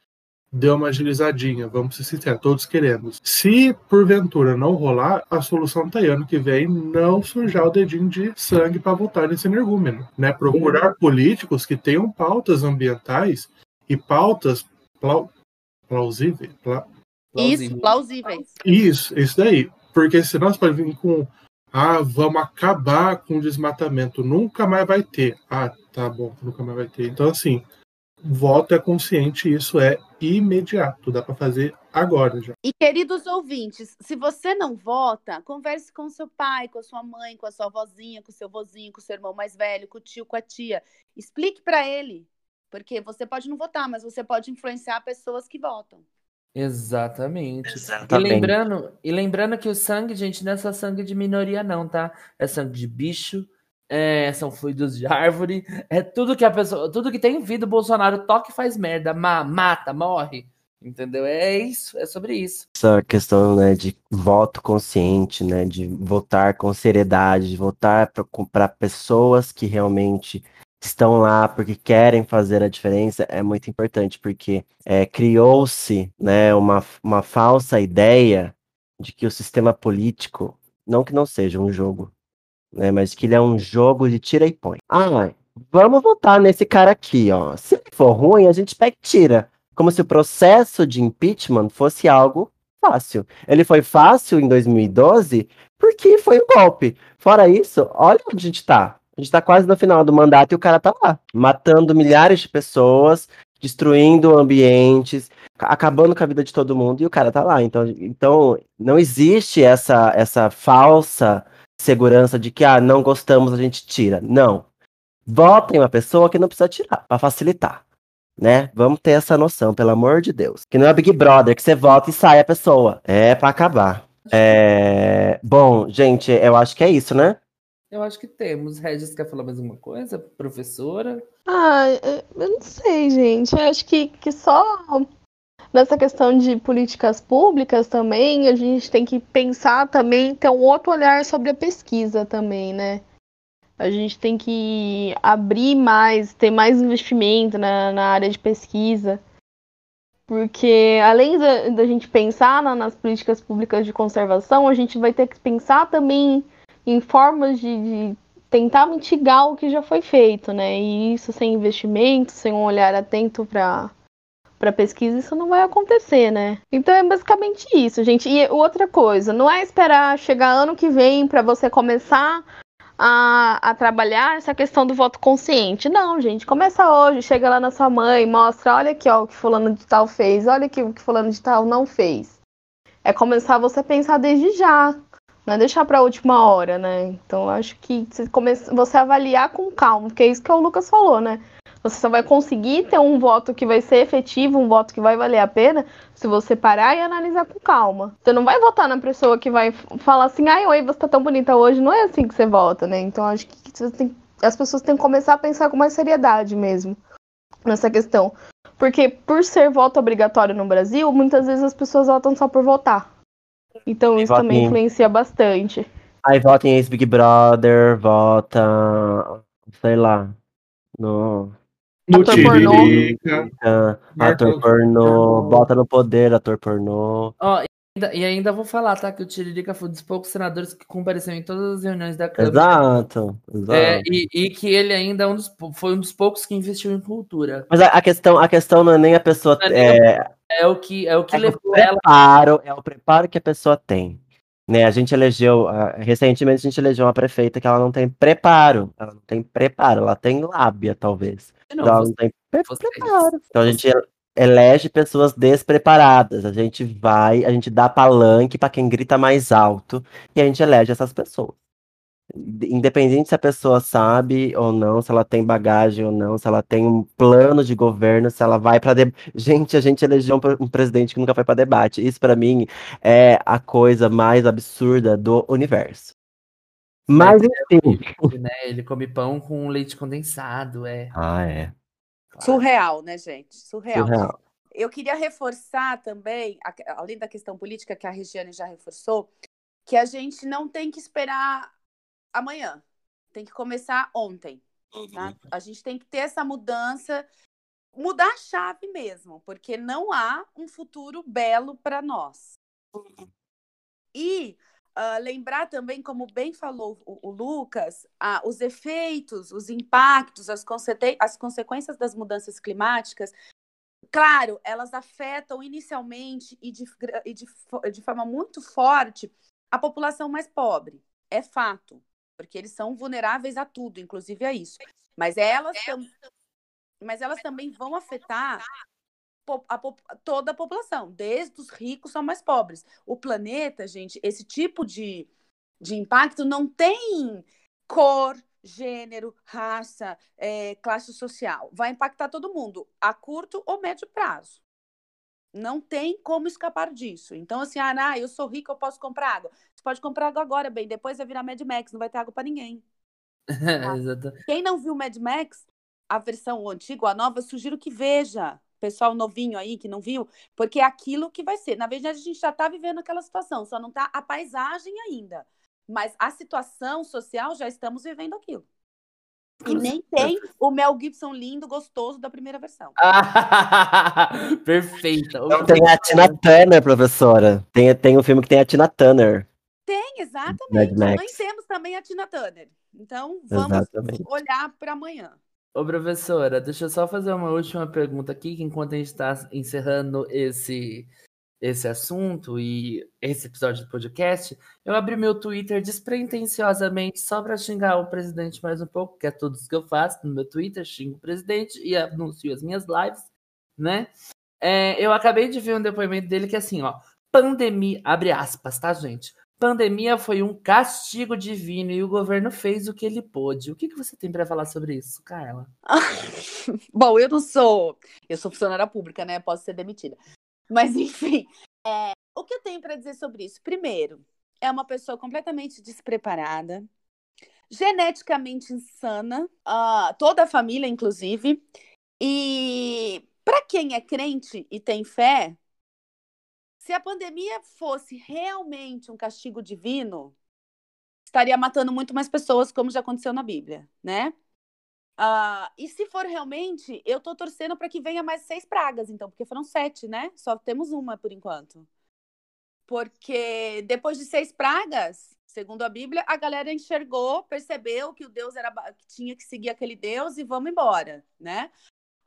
dê uma agilizadinha, vamos ser sinceros, todos queremos. Se porventura não rolar, a solução tá aí ano que vem não sujar o dedinho de sangue para votar nesse energúmeno, né? Procurar políticos que tenham pautas ambientais e pautas plau plausíveis. Pla isso, plausíveis. Isso, isso daí. Porque senão você pode vir com ah, vamos acabar com o desmatamento, nunca mais vai ter. Ah, tá bom, nunca mais vai ter. Então, assim, voto é consciente, isso é imediato, dá para fazer agora já. E queridos ouvintes, se você não vota, converse com seu pai, com a sua mãe, com a sua avózinha, com o seu vozinho, com o seu irmão mais velho, com o tio, com a tia. Explique para ele, porque você pode não votar, mas você pode influenciar pessoas que votam. Exatamente. Exatamente. E lembrando, e lembrando que o sangue, gente, não é só sangue de minoria não, tá? É sangue de bicho, é, são fluidos de árvore, é tudo que a pessoa, tudo que tem vida, o Bolsonaro toca e faz merda, ma, mata, morre. Entendeu? É isso, é sobre isso. Essa questão né, de voto consciente, né, de votar com seriedade, de votar para pessoas que realmente estão lá porque querem fazer a diferença é muito importante, porque é, criou-se né, uma, uma falsa ideia de que o sistema político, não que não seja um jogo, né? Mas que ele é um jogo de tira e põe. Ah, vamos votar nesse cara aqui, ó. Se for ruim, a gente pega e tira. Como se o processo de impeachment fosse algo fácil. Ele foi fácil em 2012 porque foi um golpe. Fora isso, olha onde a gente tá. A gente tá quase no final do mandato e o cara tá lá, matando milhares de pessoas, destruindo ambientes, acabando com a vida de todo mundo e o cara tá lá. Então, então não existe essa essa falsa segurança de que, ah, não gostamos, a gente tira. Não. Votem uma pessoa que não precisa tirar, para facilitar. Né? Vamos ter essa noção, pelo amor de Deus. Que não é Big Brother, que você vota e sai a pessoa. É para acabar. É... Bom, gente, eu acho que é isso, né? Eu acho que temos. Regis quer falar mais alguma coisa? Professora? Ah, eu não sei, gente. Eu acho que, que só nessa questão de políticas públicas também, a gente tem que pensar também, ter um outro olhar sobre a pesquisa também, né? A gente tem que abrir mais, ter mais investimento na, na área de pesquisa. Porque além da, da gente pensar na, nas políticas públicas de conservação, a gente vai ter que pensar também em formas de, de tentar mitigar o que já foi feito, né? E isso sem investimento, sem um olhar atento para para pesquisa, isso não vai acontecer, né? Então é basicamente isso, gente. E outra coisa, não é esperar chegar ano que vem para você começar a, a, trabalhar essa questão do voto consciente. Não, gente, começa hoje, chega lá na sua mãe, mostra, olha aqui ó, o que fulano de tal fez, olha aqui o que fulano de tal não fez. É começar você a pensar desde já, não é deixar para a última hora, né? Então acho que você, come... você avaliar com calma, porque é isso que o Lucas falou, né? Você só vai conseguir ter um voto que vai ser efetivo, um voto que vai valer a pena, se você parar e analisar com calma. Você não vai votar na pessoa que vai falar assim, ai, oi, você tá tão bonita hoje. Não é assim que você vota, né? Então acho que tem... as pessoas têm que começar a pensar com mais seriedade mesmo nessa questão. Porque por ser voto obrigatório no Brasil, muitas vezes as pessoas votam só por votar. Então isso também influencia bastante. Aí vota em ex-Big Brother, vota, sei lá, no... No ator pornô. Ator pornô, bota no poder, ator pornô. Ó, oh, e ainda vou falar, tá? Que o Tiririca foi um dos poucos senadores que compareceu em todas as reuniões da Câmara. Exato, exato. É, e, e, que ele ainda é um dos, foi um dos poucos que investiu em cultura. Mas a, a questão, a questão não é nem a pessoa. É, é, é o que, é o que é levou o preparo, ela. É o preparo que a pessoa tem. Né, a gente elegeu, recentemente a gente elegeu uma prefeita que ela não tem preparo, ela não tem preparo, ela tem lábia, talvez. Não, ela não tem preparo. Então a gente elege pessoas despreparadas. A gente vai, a gente dá palanque para quem grita mais alto e a gente elege essas pessoas. Independente se a pessoa sabe ou não, se ela tem bagagem ou não, se ela tem um plano de governo, se ela vai para de... gente, a gente elegeu um, presidente que nunca foi para debate. Isso para mim é a coisa mais absurda do universo. Mas enfim, né? Ele come pão com leite condensado, é. Ah, é. Surreal, né, gente? Surreal. Surreal. Eu queria reforçar também, além da questão política que a Regiane já reforçou, que a gente não tem que esperar amanhã. Tem que começar ontem. Tá? Uhum. A gente tem que ter essa mudança, mudar a chave mesmo, porque não há um futuro belo para nós. Uhum. E Uh, lembrar também, como bem falou o, o Lucas, uh, os efeitos, os impactos, as, as consequências das mudanças climáticas. Claro, elas afetam inicialmente e, de, e de, de forma muito forte a população mais pobre. É fato, porque eles são vulneráveis a tudo, inclusive a isso. Mas elas, tam, mas elas também vão afetar a, toda a população, desde os ricos aos mais pobres. O planeta, gente, esse tipo de, de impacto não tem cor, gênero, raça, é, classe social. Vai impactar todo mundo, a curto ou médio prazo. Não tem como escapar disso. Então, assim, ah, eu sou rico, eu posso comprar água. Você pode comprar água agora, bem, depois vai virar Mad Max, não vai ter água para ninguém. *laughs* Tá? Quem não viu Mad Max, a versão antiga, a nova, sugiro que veja pessoal novinho aí que não viu, porque é aquilo que vai ser. Na verdade, a gente já está vivendo aquela situação, só não está a paisagem ainda. Mas a situação social já estamos vivendo aquilo. E nem tem o Mel Gibson lindo, gostoso da primeira versão. *laughs* Perfeito. Não tem a Tina Turner, professora. Tem, tem um filme que tem a Tina Turner. Tem, exatamente. Nós temos também a Tina Turner. Então, vamos exatamente. olhar para amanhã. Ô, professora, deixa eu só fazer uma última pergunta aqui, que enquanto a gente está encerrando esse, esse assunto e esse episódio do podcast, eu abri meu Twitter despretensiosamente só para xingar o presidente mais um pouco, que é tudo que eu faço no meu Twitter, xingo o presidente e anuncio as minhas lives, né? É, eu acabei de ver um depoimento dele que é assim, ó, pandemia, abre aspas, tá, gente? Pandemia foi um castigo divino e o governo fez o que ele pôde. O que, que você tem para falar sobre isso, Carla? *laughs* Bom, eu não sou. Eu sou funcionária pública, né? Posso ser demitida. Mas, enfim, é... o que eu tenho para dizer sobre isso? Primeiro, é uma pessoa completamente despreparada, geneticamente insana, uh, toda a família, inclusive. E para quem é crente e tem fé, se a pandemia fosse realmente um castigo divino, estaria matando muito mais pessoas, como já aconteceu na Bíblia, né? Uh, e se for realmente, eu tô torcendo para que venha mais seis pragas, então, porque foram sete, né? Só temos uma por enquanto. Porque depois de seis pragas, segundo a Bíblia, a galera enxergou, percebeu que o Deus era que tinha que seguir aquele Deus e vamos embora, né?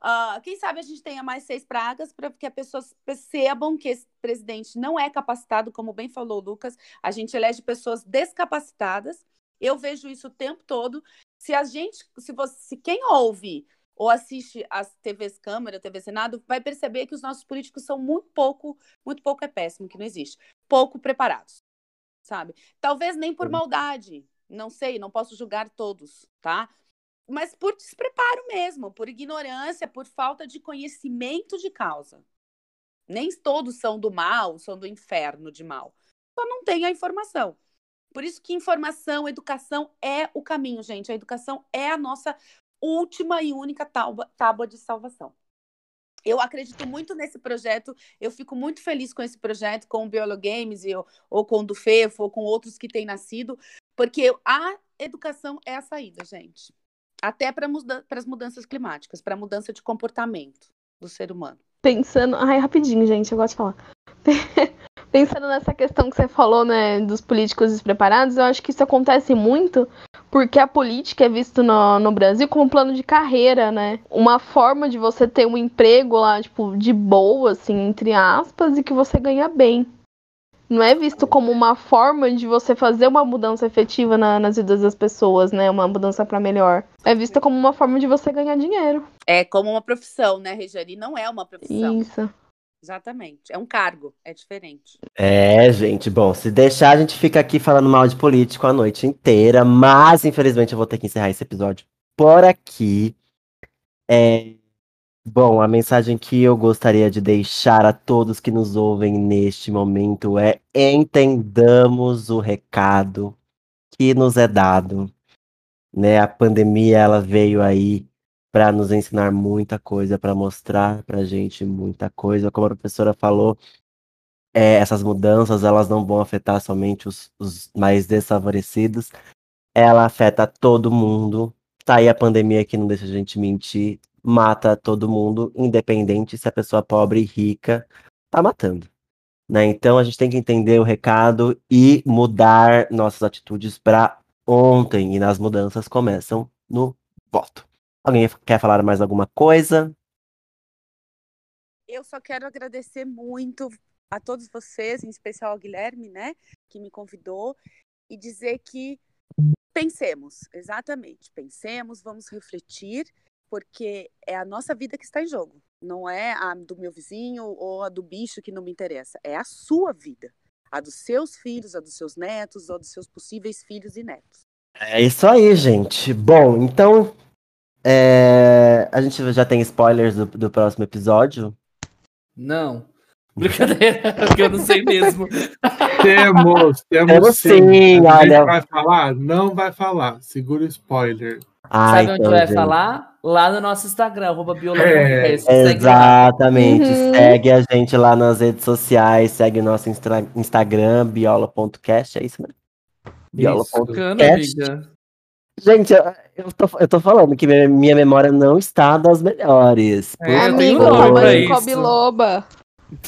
Uh, quem sabe a gente tenha mais seis pragas para que as pessoas percebam que esse presidente não é capacitado, como bem falou o Lucas. A gente elege pessoas descapacitadas. Eu vejo isso o tempo todo. Se a gente, se você, se quem ouve ou assiste as TVs Câmara, TV Senado, vai perceber que os nossos políticos são muito pouco, muito pouco é péssimo, que não existe, pouco preparados, sabe? Talvez nem por maldade, não sei, não posso julgar todos, tá? Mas por despreparo mesmo, por ignorância, por falta de conhecimento de causa. Nem todos são do mal, são do inferno de mal. Só não tem a informação. Por isso que informação, educação é o caminho, gente. A educação é a nossa última e única tábua, tábua de salvação. eu acredito muito nesse projeto, eu fico muito feliz com esse projeto, com o Biolo Games, ou, ou com o do FEFO, ou com outros que têm nascido, porque a educação é a saída, gente. Até para muda as mudanças climáticas, para a mudança de comportamento do ser humano. Pensando. Ai, rapidinho, gente, eu gosto de falar. *laughs* Pensando nessa questão que você falou, né, dos políticos despreparados, eu acho que isso acontece muito porque a política é vista no, no Brasil como um plano de carreira, né? Uma forma de você ter um emprego lá, tipo, de boa, assim, entre aspas, e que você ganha bem. Não é visto como uma forma de você fazer uma mudança efetiva na, nas vidas das pessoas, né? Uma mudança para melhor. É vista como uma forma de você ganhar dinheiro. É como uma profissão, né, Regiane? Não é uma profissão. Isso. Exatamente. É um cargo, é diferente. É, gente, bom, se deixar, a gente fica aqui falando mal de político a noite inteira, mas infelizmente eu vou ter que encerrar esse episódio por aqui. É... Bom, a mensagem que eu gostaria de deixar a todos que nos ouvem neste momento é: entendamos o recado que nos é dado. Né? A pandemia ela veio aí para nos ensinar muita coisa, para mostrar para gente muita coisa. Como a professora falou, é, essas mudanças elas não vão afetar somente os, os mais desfavorecidos, ela afeta todo mundo. Tá aí a pandemia que não deixa a gente mentir, mata todo mundo, independente se a pessoa pobre e rica tá matando. Né? Então a gente tem que entender o recado e mudar nossas atitudes para ontem. E nas mudanças começam no voto. Alguém quer falar mais alguma coisa? Eu só quero agradecer muito a todos vocês, em especial ao Guilherme, né, que me convidou, e dizer que pensemos, exatamente, pensemos, vamos refletir, porque é a nossa vida que está em jogo, não é a do meu vizinho ou a do bicho que não me interessa, é a sua vida, a dos seus filhos, a dos seus netos, ou dos seus possíveis filhos e netos. É isso aí, gente. Bom, então é, a gente já tem spoilers do, do próximo episódio? Não. *laughs* Brincadeira, porque eu não sei mesmo. *laughs* temos, temos, temos sim. sim a olha. vai falar? Não vai falar. Segura o spoiler. Ah, Sabe então, onde vai gente. falar? Lá no nosso Instagram, arroba é, Exatamente. Uhum. Segue a gente lá nas redes sociais, segue nosso Instagram, biola.cast, é isso, né? Biola.cast. Gente, eu, eu, tô, eu tô falando que minha, minha memória não está das melhores. É, Amigo, toma de Kobe Loba.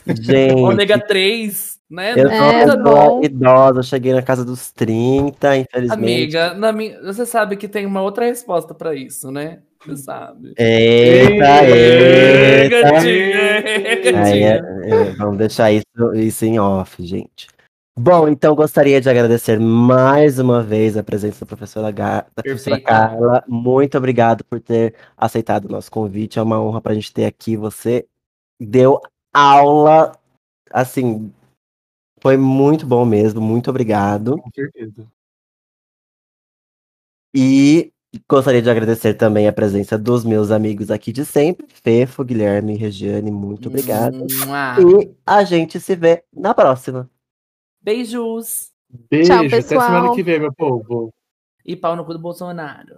Gente. Ômega 3, né? Eu é, idosa, cheguei na casa dos 30, infelizmente. Amiga, na minha, você sabe que tem uma outra resposta pra isso, né? Você sabe. Eita, eita. eita. Aí, é, é, vamos deixar isso, isso em off, gente. Bom, então gostaria de agradecer mais uma vez a presença da professora, Ga da professora Carla. Muito obrigado por ter aceitado o nosso convite. É uma honra para a gente ter aqui. Você deu aula, assim, foi muito bom mesmo. Muito obrigado. Com certeza. E gostaria de agradecer também a presença dos meus amigos aqui de sempre, Fefo, Guilherme e Regiane. Muito obrigado. E a gente se vê na próxima. Beijos. Beijo. Tchau, pessoal. Até semana que vem, meu povo. E pau no cu do Bolsonaro.